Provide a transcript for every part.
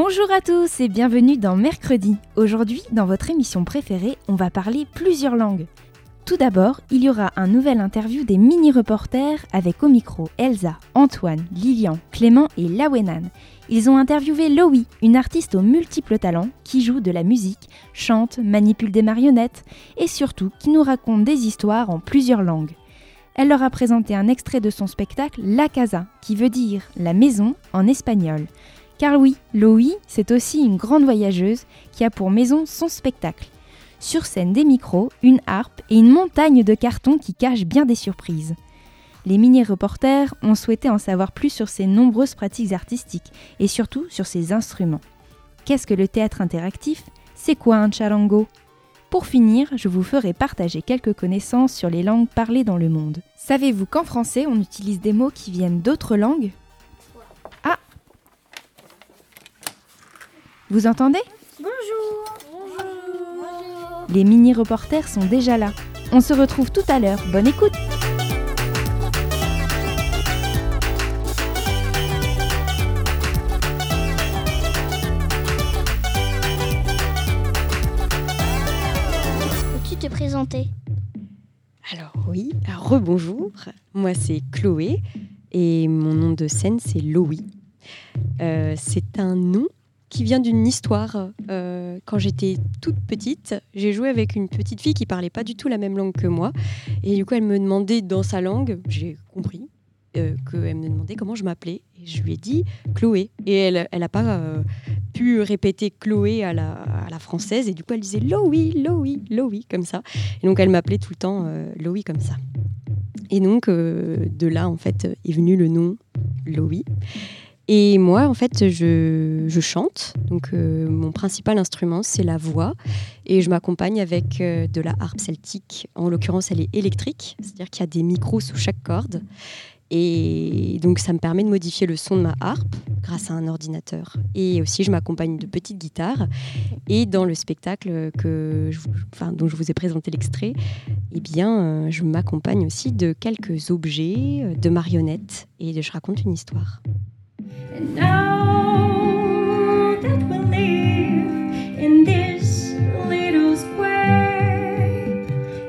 Bonjour à tous et bienvenue dans Mercredi. Aujourd'hui, dans votre émission préférée, on va parler plusieurs langues. Tout d'abord, il y aura un nouvel interview des mini-reporters avec au micro Elsa, Antoine, Lilian, Clément et Lawenan. Ils ont interviewé Loï, une artiste aux multiples talents qui joue de la musique, chante, manipule des marionnettes et surtout qui nous raconte des histoires en plusieurs langues. Elle leur a présenté un extrait de son spectacle La Casa, qui veut dire la maison en espagnol. Car oui, Loï, c'est aussi une grande voyageuse qui a pour maison son spectacle. Sur scène des micros, une harpe et une montagne de cartons qui cachent bien des surprises. Les mini-reporters ont souhaité en savoir plus sur ses nombreuses pratiques artistiques et surtout sur ses instruments. Qu'est-ce que le théâtre interactif? C'est quoi un charango? Pour finir, je vous ferai partager quelques connaissances sur les langues parlées dans le monde. Savez-vous qu'en français, on utilise des mots qui viennent d'autres langues? Vous entendez Les mini-reporters sont déjà là. On se retrouve tout à l'heure. Bonne écoute Peux-tu te présenter? Alors oui, alors rebonjour. Moi c'est Chloé et mon nom de scène c'est Loï. Euh, c'est un nom qui vient d'une histoire. Euh, quand j'étais toute petite, j'ai joué avec une petite fille qui parlait pas du tout la même langue que moi. Et du coup, elle me demandait dans sa langue, j'ai compris, euh, qu'elle me demandait comment je m'appelais. Et je lui ai dit Chloé. Et elle n'a pas euh, pu répéter Chloé à la, française. Et du coup, elle disait Loï, Loï, Loï, comme ça. Et donc, elle m'appelait tout le temps euh, Loï comme ça. Et donc, de là, en fait, est venu le nom Loï. Et moi, en fait, je, chante. Donc, euh, mon principal instrument, c'est la voix. Et je m'accompagne avec euh, de la harpe celtique. En l'occurrence, elle est électrique, c'est-à-dire qu'il y a des micros sous chaque corde. Et donc, ça me permet de modifier le son de ma harpe grâce à un ordinateur. Et aussi, je m'accompagne de petites guitares. Et dans le spectacle que enfin, dont je vous ai présenté l'extrait, eh bien, euh, je m'accompagne aussi de quelques objets, de marionnettes, et je raconte une histoire. And now that we live in this little square,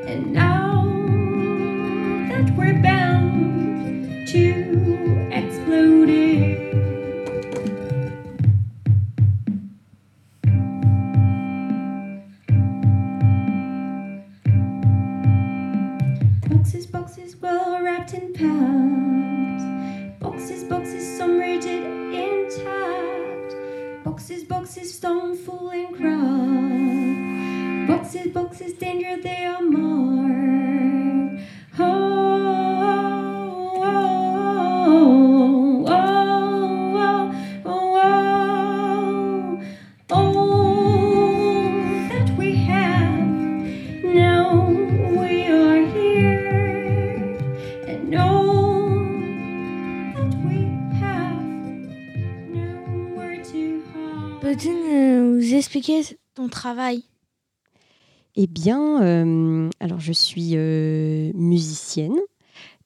and now that we're bound to explode it. Boxes, boxes, well wrapped in packed. Boxes, boxes, some boxes, stone full and cracked. Boxes, boxes, danger, they are expliquer ton travail? Eh bien, euh, alors je suis euh, musicienne.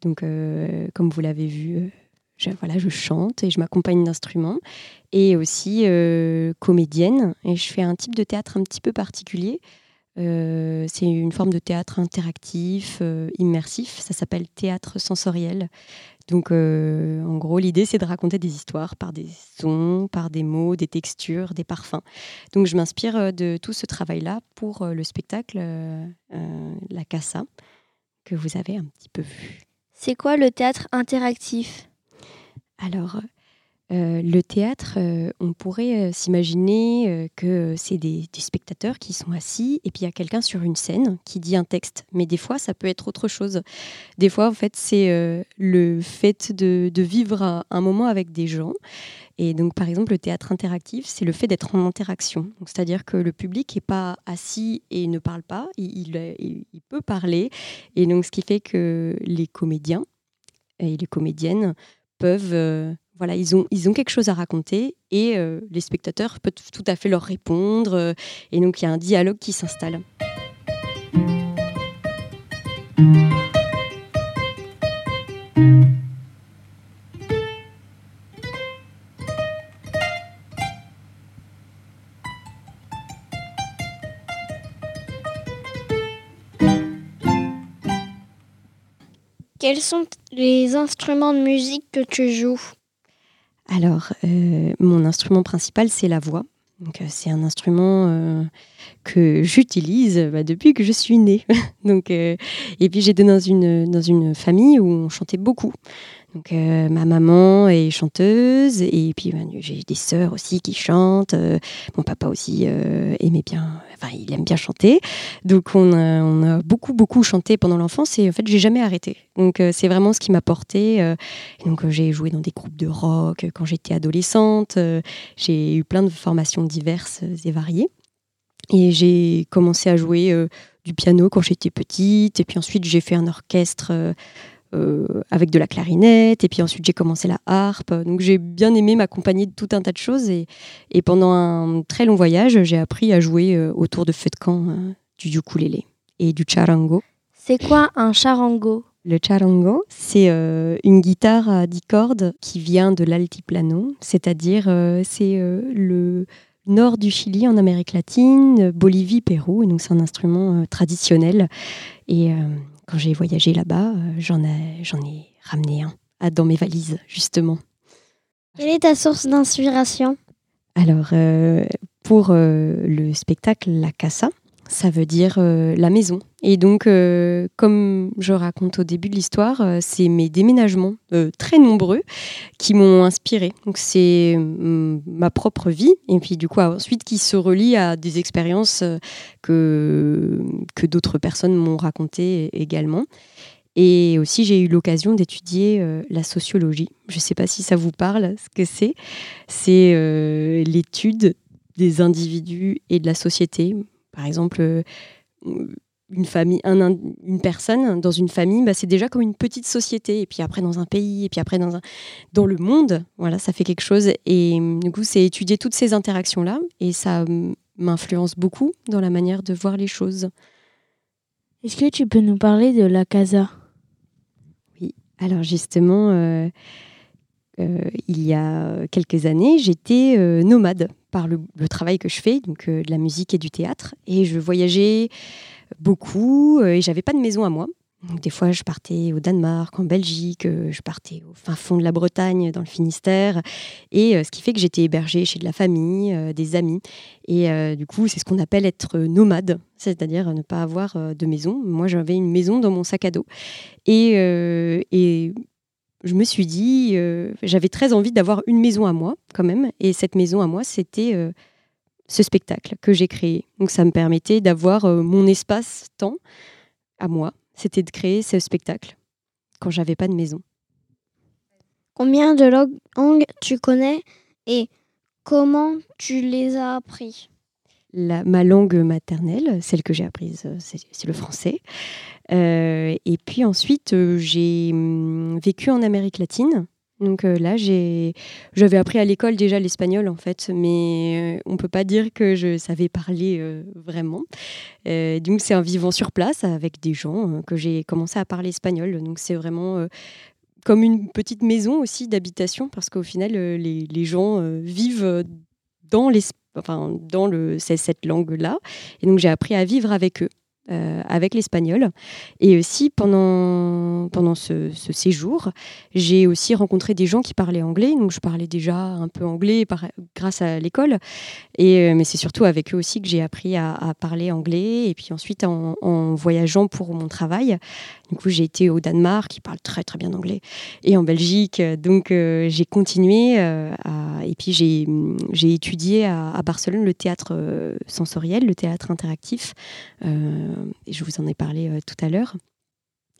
Donc, euh, comme vous l'avez vu, je, chante et je m'accompagne d'instruments. Et aussi comédienne. Et je fais un type de théâtre un petit peu particulier. Euh, c'est une forme de théâtre interactif, euh, immersif. Ça s'appelle théâtre sensoriel. Donc, euh, en gros, l'idée, c'est de raconter des histoires par des sons, par des mots, des textures, des parfums. Donc, je m'inspire de tout ce travail-là pour le spectacle La Casa, que vous avez un petit peu vu. C'est quoi le théâtre interactif? Alors, euh, le théâtre, euh, on pourrait euh, s'imaginer que c'est des, spectateurs qui sont assis et puis il y a quelqu'un sur une scène qui dit un texte. Mais des fois, ça peut être autre chose. Des fois, en fait, c'est le fait de, vivre un, moment avec des gens Et donc, par exemple, le théâtre interactif, c'est le fait d'être en interaction. C'est-à-dire que le public n'est pas assis et ne parle pas, il peut parler. Et donc, ce qui fait que les comédiens et les comédiennes peuvent... voilà, ils ont, ils ont quelque chose à raconter et euh, les spectateurs peuvent tout à fait leur répondre. euh, et donc, il y a un dialogue qui s'installe. Quels sont les instruments de musique que tu joues? Alors, euh, mon instrument principal, c'est la voix. Euh, c'est un instrument euh, que j'utilise bah, depuis que je suis née. Donc, et puis, j'étais dans une, dans une famille où on chantait beaucoup. Donc, euh, ma maman est chanteuse et puis bah, j'ai des sœurs aussi qui chantent. Euh, mon papa aussi euh, aimait bien, enfin, il aime bien chanter. Donc, on a, beaucoup, beaucoup chanté pendant l'enfance et en fait, j'ai jamais arrêté. Donc, c'est vraiment ce qui m'a porté. donc, j'ai joué dans des groupes de rock quand j'étais adolescente. j'ai eu plein de formations diverses et variées. Et j'ai commencé à jouer du piano quand j'étais petite. Et puis ensuite, j'ai fait un orchestre avec de la clarinette. Et puis ensuite, j'ai commencé la harpe. Donc, j'ai bien aimé m'accompagner de tout un tas de choses. Et, et pendant un très long voyage, j'ai appris à jouer euh, autour de feux de camp euh, du ukulélé et du charango. C'est quoi un charango? Le charango, c'est euh, une guitare à 10 cordes qui vient de l'altiplano, c'est-à-dire euh, c'est euh, le nord du Chili en Amérique latine, euh, Bolivie, Pérou. Et donc c'est un instrument euh, traditionnel. Et euh, quand j'ai voyagé là-bas, euh, j'en ai, j'en ai ramené un à- dans mes valises, justement. Quelle est ta source d'inspiration? Alors, euh, pour euh, le spectacle La Casa, ça veut dire euh, la maison. Et donc, euh, comme je raconte au début de l'histoire, euh, c'est mes déménagements euh, très nombreux qui m'ont inspiré. Donc, c'est hum, ma propre vie. Et puis, du coup, ensuite, qui se relie à des expériences que, que d'autres personnes m'ont racontées également. Et aussi, j'ai eu l'occasion d'étudier la sociologie. Je ne sais pas si ça vous parle, ce que c'est. C'est l'étude des individus et de la société. Par exemple, une famille, un une personne dans une famille, bah, c'est déjà comme une petite société. Et puis après dans un pays, et puis après dans, un, dans le monde, voilà, ça fait quelque chose. Et hum, du coup, c'est étudier toutes ces interactions-là. Et ça hum, m'influence beaucoup dans la manière de voir les choses. Est-ce que tu peux nous parler de la casa? Alors justement, euh, euh, il y a quelques années, j'étais euh, nomade par le, le travail que je fais, donc de la musique et du théâtre, et je voyageais beaucoup euh, et j'avais pas de maison à moi. Des fois, je partais au Danemark, en Belgique, euh, je partais au fin fond de la Bretagne, dans le Finistère, et euh, ce qui fait que j'étais hébergée chez de la famille, des amis, et du coup, c'est ce qu'on appelle être nomade, c'est-à-dire ne pas avoir de maison. Moi, j'avais une maison dans mon sac à dos. Et, et je me suis dit, j'avais très envie d'avoir une maison à moi, quand même. Et cette maison à moi, c'était ce spectacle que j'ai créé. Donc ça me permettait d'avoir euh, mon espace-temps à moi. C'était de créer ce spectacle quand j'avais pas de maison. Combien de langues tu connais et comment tu les as appris La- ma langue maternelle, celle que j'ai apprise, euh, c'est le français. Euh, et puis ensuite, j'ai hum, vécu en Amérique latine. Donc euh, là, j'avais appris à l'école déjà l'espagnol en fait, mais euh, on peut pas dire que je savais parler euh, vraiment. Euh, donc c'est en vivant sur place avec des gens que j'ai commencé à parler espagnol. Donc c'est vraiment comme une petite maison aussi d'habitation parce qu'au final, les, les gens vivent dans enfin, dans le, cette langue-là. Et donc, j'ai appris à vivre avec eux, euh, avec l'espagnol. Et aussi, pendant, pendant ce, séjour, j'ai aussi rencontré des gens qui parlaient anglais. Donc, je parlais déjà un peu anglais grâce à l'école. Euh, mais c'est surtout avec eux aussi que j'ai appris à, parler anglais. Et puis ensuite, en, en voyageant pour mon travail, du coup, j'ai été au Danemark, qui parle très, très bien anglais, et en Belgique. Donc, euh, j'ai continué. euh, et puis, j'ai j'ai étudié à, à Barcelone le théâtre euh, sensoriel, le théâtre interactif. Et je vous en ai parlé tout à l'heure.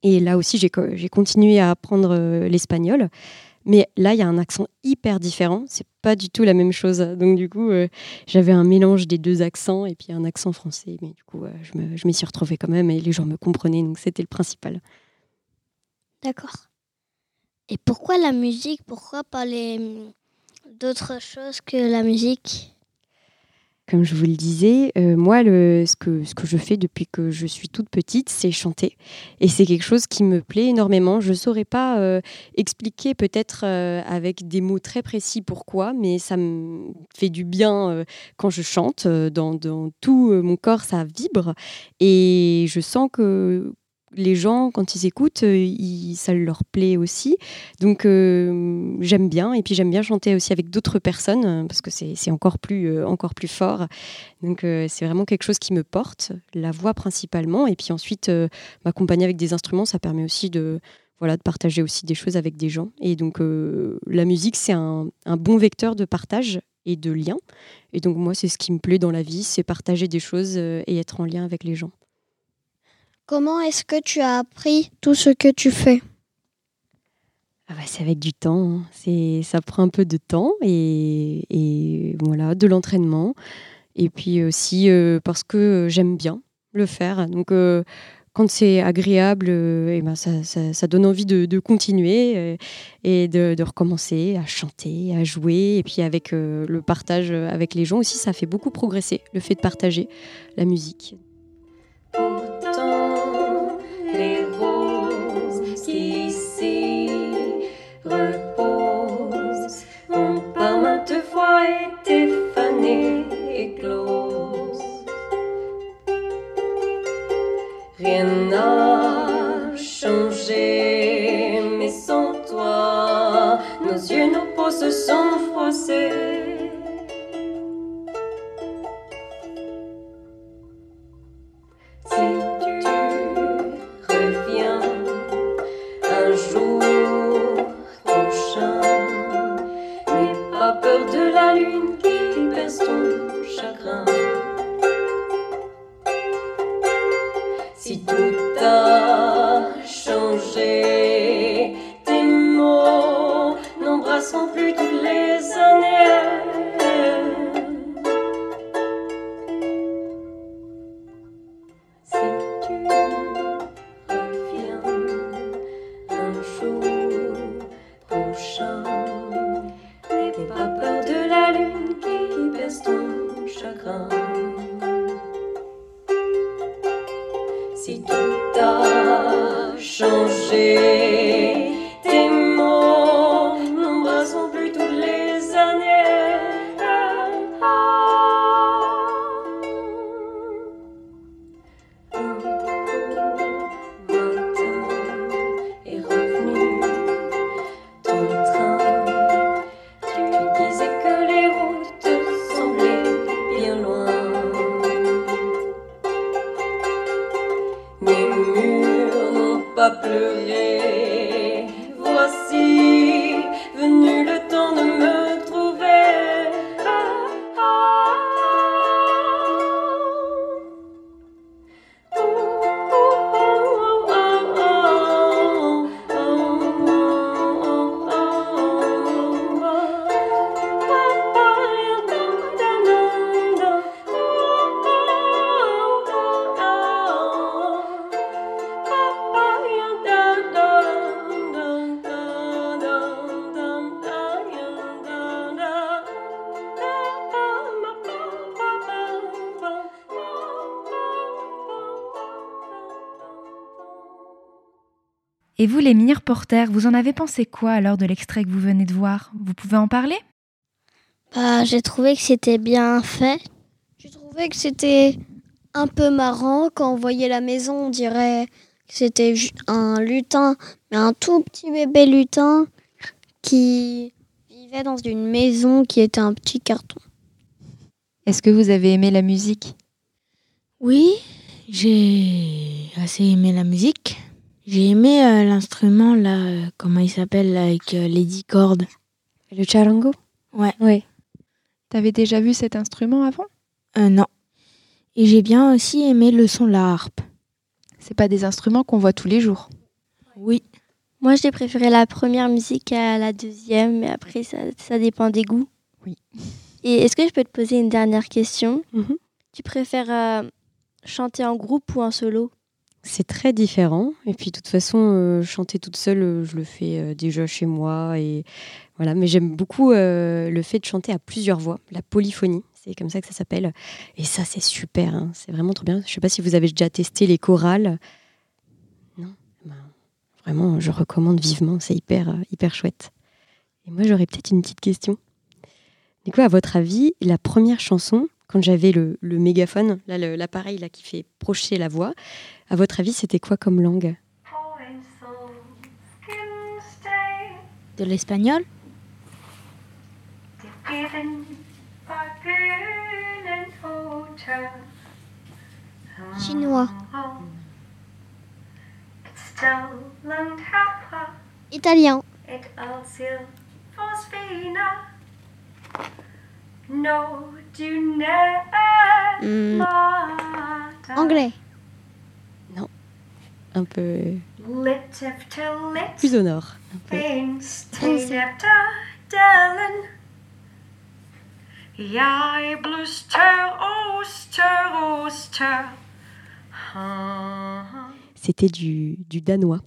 Et là aussi, j'ai j'ai continué à apprendre l'espagnol. Mais là, il y a un accent hyper différent. C'est pas du tout la même chose. Donc, du coup, euh, j'avais un mélange des deux accents et puis un accent français. Mais du coup, euh, je m'y suis retrouvée quand même et les gens me comprenaient. Donc, c'était le principal. D'accord. Et pourquoi la musique? Pourquoi pas les d'autres choses que la musique? Comme je vous le disais, euh, moi, ce, que, je fais depuis que je suis toute petite, c'est chanter. Et c'est quelque chose qui me plaît énormément. Je ne saurais pas euh, expliquer peut-être euh, avec des mots très précis pourquoi, mais ça me fait du bien quand je chante. Dans, tout mon corps, ça vibre. Et je sens que les gens, quand ils écoutent, euh, ça leur plaît aussi. Donc euh, j'aime bien. Et puis j'aime bien chanter aussi avec d'autres personnes euh, parce que c'est encore, plus, encore plus fort. Donc c'est vraiment quelque chose qui me porte, la voix principalement. Et puis ensuite, m'accompagner avec des instruments, ça permet aussi de, voilà, de partager aussi des choses avec des gens. Et donc la musique, c'est un, un bon vecteur de partage et de lien. Et donc moi, c'est ce qui me plaît dans la vie, c'est partager des choses et être en lien avec les gens. Comment est-ce que tu as appris tout ce que tu fais? Ah bah, c'est avec du temps, hein. c'est, ça prend un peu de temps et, et voilà, de l'entraînement. Et puis aussi euh, parce que j'aime bien le faire. Donc euh, quand c'est agréable, euh, ben, ça, ça- ça donne envie de, de continuer euh, et de, de recommencer à chanter, à jouer. Et puis avec euh, le partage avec les gens aussi, ça fait beaucoup progresser, le fait de partager la musique. Pourtant, reposent ont par maintes fois été fanées et closes. Rien n'a changé, mais sans toi, nos yeux, nos peaux se sont froissés. Et vous, les mini-reporters, vous en avez pensé quoi alors de l'extrait que vous venez de voir? Vous pouvez en parler? Bah, j'ai trouvé que c'était bien fait. J'ai trouvé que c'était un peu marrant quand on voyait la maison, on dirait que c'était un lutin, mais un tout petit bébé lutin qui vivait dans une maison qui était un petit carton. Est-ce que vous avez aimé la musique? Oui, j'ai assez aimé la musique. J'ai aimé euh, l'instrument là, euh, comment il s'appelle, là, avec euh, les dix cordes. Le charango? Ouais. Ouais. T'avais déjà vu cet instrument avant? Euh, non. Et j'ai bien aussi aimé le son de la harpe. C'est pas des instruments qu'on voit tous les jours. Oui. Moi, j'ai préféré la première musique à la deuxième, mais après, ça, ça dépend des goûts. Oui. Et est-ce que je peux te poser une dernière question? Mhm. Tu préfères euh, chanter en groupe ou en solo? C'est très différent. Et puis, de toute façon, euh, chanter toute seule, euh, je le fais euh, déjà chez moi. Et voilà. Mais j'aime beaucoup le fait de chanter à plusieurs voix, la polyphonie. C'est comme ça que ça s'appelle. Et ça, c'est super. hein. C'est vraiment trop bien. Je sais pas si vous avez déjà testé les chorales. Non Ben, Vraiment, je recommande vivement. C'est hyper, hyper chouette. Et moi, j'aurais peut-être une petite question. Du coup, à votre avis, la première chanson, quand j'avais le, mégaphone, l'appareil qui fait projeter la voix, à votre avis, c'était quoi comme langue De l'espagnol Chinois. Italien. Hmm, Anglais. Un peu plus au nord. un peu. Jeg bluster, oster, oster. Ah. C'était du, du danois.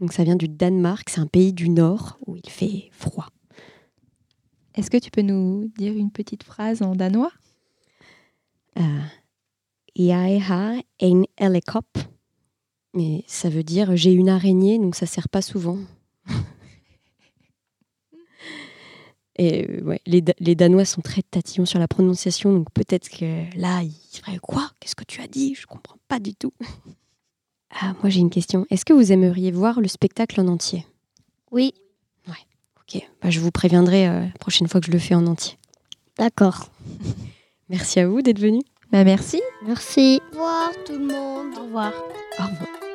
Donc ça vient du Danemark, c'est un pays du nord où il fait froid. Est-ce que tu peux nous dire une petite phrase en danois? Euh, Jeg har en elekop. Mais ça veut dire j'ai une araignée, donc ça sert pas souvent. Et euh, ouais, les, Da- les Danois sont très tatillons sur la prononciation, donc peut-être que là, ils feraient quoi? Qu'est-ce que tu as dit? Je comprends pas du tout. Ah, moi j'ai une question. Est-ce que vous aimeriez voir le spectacle en entier? Oui, Ok, bah, je vous préviendrai euh, la prochaine fois que je le fais en entier. d'accord. Merci à vous d'être venus. Bah merci. Merci. Au revoir tout le monde. Au revoir. Au revoir.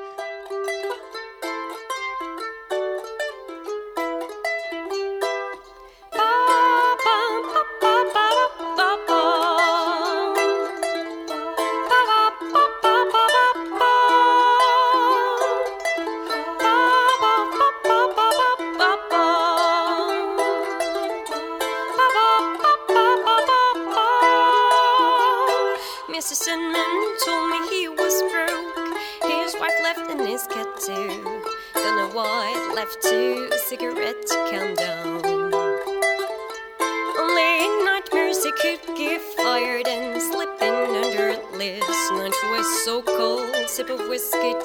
brisket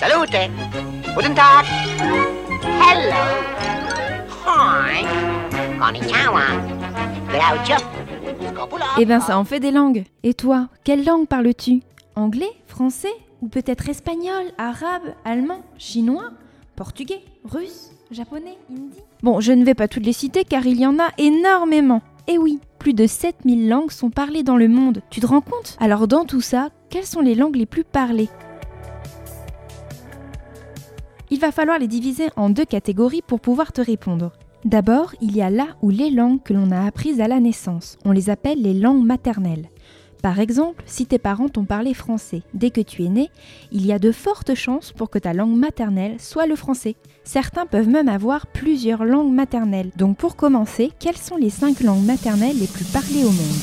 Salute. Guten. Hello. Hi. Eh ben ça en fait des langues. Et toi, quelle langue parles-tu? Anglais Français Ou peut-être espagnol, arabe, allemand, chinois, portugais, russe, japonais, hindi? Bon, je ne vais pas toutes les citer car il y en a énormément. Et oui, plus de 7000 langues sont parlées dans le monde. Tu te rends compte? Alors dans tout ça, quelles sont les langues les plus parlées? Il va falloir les diviser en deux catégories pour pouvoir te répondre. D'abord, il y a là ou les langues que l'on a apprises à la naissance. On les appelle les langues maternelles. Par exemple, si tes parents t'ont parlé français dès que tu es né, il y a de fortes chances pour que ta langue maternelle soit le français. Certains peuvent même avoir plusieurs langues maternelles. Donc pour commencer, quelles sont les 5 langues maternelles les plus parlées au monde?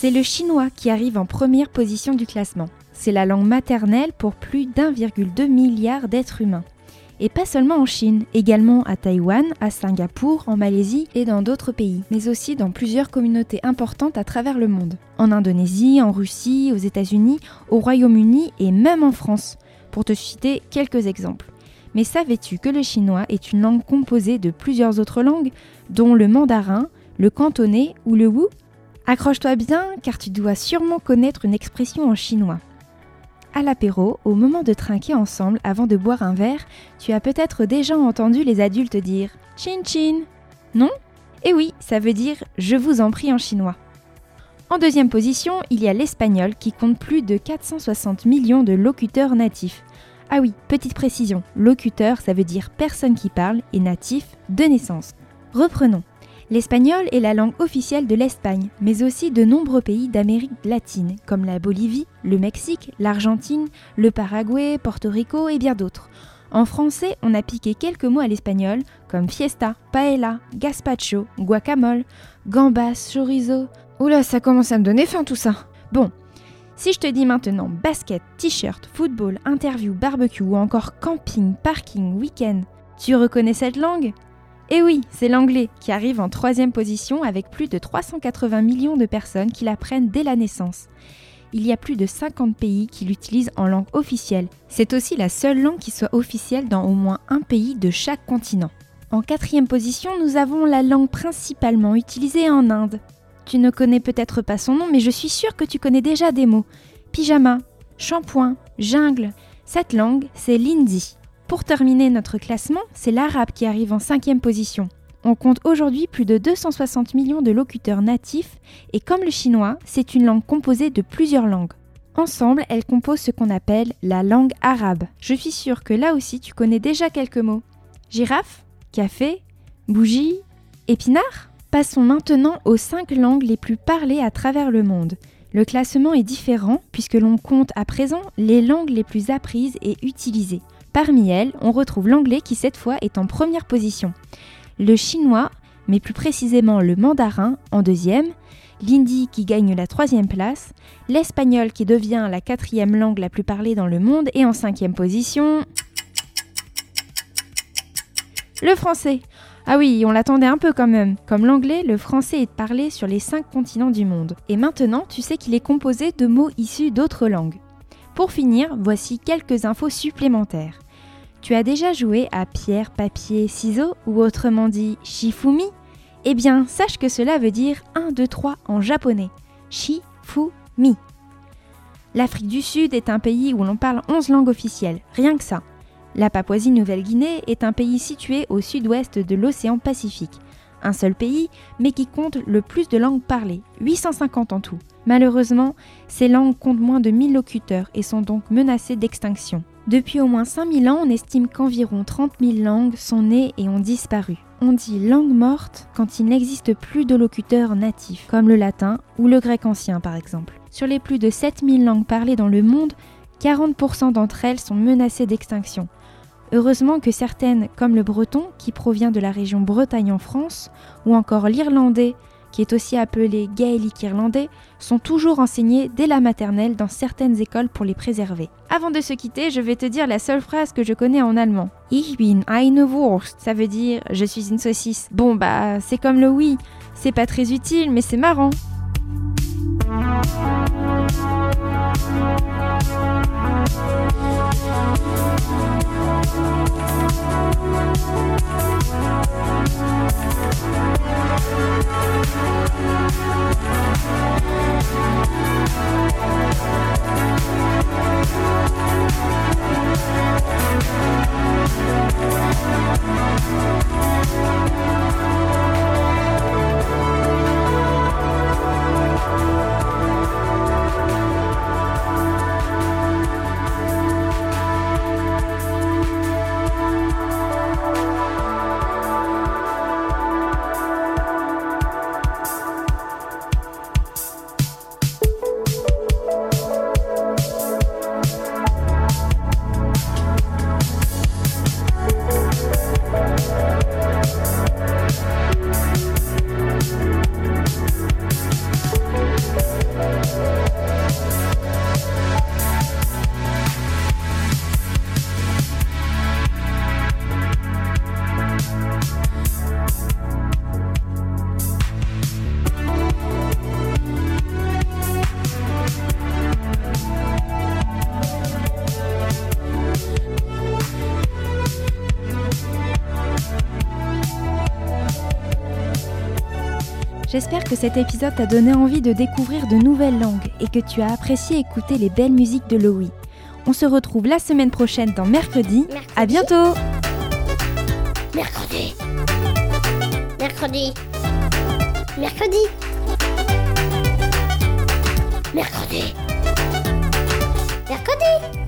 C'est le chinois qui arrive en première position du classement. C'est la langue maternelle pour plus d'1,2 milliard d'êtres humains. Et pas seulement en Chine, également à Taïwan, à Singapour, en Malaisie et dans d'autres pays, mais aussi dans plusieurs communautés importantes à travers le monde. En Indonésie, en Russie, aux États-Unis, au Royaume-Uni et même en France, pour te citer quelques exemples. Mais savais-tu que le chinois est une langue composée de plusieurs autres langues, dont le mandarin, le cantonais ou le wu? Accroche-toi bien car tu dois sûrement connaître une expression en chinois. À l'apéro, au moment de trinquer ensemble avant de boire un verre, tu as peut-être déjà entendu les adultes dire Chin chin. Non? Eh oui, ça veut dire je vous en prie en chinois. En deuxième position, il y a l'espagnol qui compte plus de 460 millions de locuteurs natifs. Ah oui, petite précision, locuteur ça veut dire personne qui parle et natif de naissance. Reprenons. L'espagnol est la langue officielle de l'Espagne, mais aussi de nombreux pays d'Amérique latine, comme la Bolivie, le Mexique, l'Argentine, le Paraguay, Porto Rico et bien d'autres. En français, on a piqué quelques mots à l'espagnol, comme fiesta, paella, gazpacho, guacamole, gambas, chorizo. Oula, ça commence à me donner faim tout ça. Bon, si je te dis maintenant basket, t-shirt, football, interview, barbecue ou encore camping, parking, week-end, tu reconnais cette langue? Eh oui, c'est l'anglais qui arrive en troisième position avec plus de 380 millions de personnes qui l'apprennent dès la naissance. Il y a plus de 50 pays qui l'utilisent en langue officielle. C'est aussi la seule langue qui soit officielle dans au moins un pays de chaque continent. En quatrième position, nous avons la langue principalement utilisée en Inde. Tu ne connais peut-être pas son nom, mais je suis sûre que tu connais déjà des mots. Pyjama, shampoing, jungle. Cette langue, c'est l'hindi. Pour terminer notre classement, c'est l'arabe qui arrive en cinquième position. On compte aujourd'hui plus de 260 millions de locuteurs natifs et comme le chinois, c'est une langue composée de plusieurs langues. Ensemble, elles composent ce qu'on appelle la langue arabe. Je suis sûre que là aussi tu connais déjà quelques mots. Girafe, café, bougie, épinard? Passons maintenant aux 5 langues les plus parlées à travers le monde. Le classement est différent puisque l'on compte à présent les langues les plus apprises et utilisées. Parmi elles, on retrouve l'anglais qui cette fois est en première position, le chinois, mais plus précisément le mandarin en deuxième, l'hindi qui gagne la troisième place, l'espagnol qui devient la quatrième langue la plus parlée dans le monde et en cinquième position, le français. Ah oui, on l'attendait un peu quand même. Comme l'anglais, le français est parlé sur les cinq continents du monde. Et maintenant, tu sais qu'il est composé de mots issus d'autres langues. Pour finir, voici quelques infos supplémentaires. Tu as déjà joué à pierre, papier, ciseaux ou autrement dit shifumi? Eh bien, sache que cela veut dire 1, 2, 3 en japonais. Shifumi. L'Afrique du Sud est un pays où l'on parle 11 langues officielles, rien que ça. La Papouasie-Nouvelle-Guinée est un pays situé au sud-ouest de l'océan Pacifique. Un seul pays, mais qui compte le plus de langues parlées, 850 en tout. Malheureusement, ces langues comptent moins de 1000 locuteurs et sont donc menacées d'extinction. Depuis au moins 5000 ans, on estime qu'environ 30 000 langues sont nées et ont disparu. On dit langue morte quand il n'existe plus de locuteurs natifs, comme le latin ou le grec ancien par exemple. Sur les plus de 7000 langues parlées dans le monde, 40% d'entre elles sont menacées d'extinction. Heureusement que certaines, comme le breton, qui provient de la région Bretagne en France, ou encore l'irlandais, qui est aussi appelé gaélique irlandais, sont toujours enseignés dès la maternelle dans certaines écoles pour les préserver. Avant de se quitter, je vais te dire la seule phrase que je connais en allemand. Ich bin eine Wurst. Ça veut dire je suis une saucisse. Bon bah, c'est comme le oui. C'est pas très utile, mais c'est marrant. Thank J'espère que cet épisode t'a donné envie de découvrir de nouvelles langues et que tu as apprécié écouter les belles musiques de Loï. On se retrouve la semaine prochaine dans Mercredi. Mercredi. À bientôt Mercredi. Mercredi. Mercredi. Mercredi. Mercredi.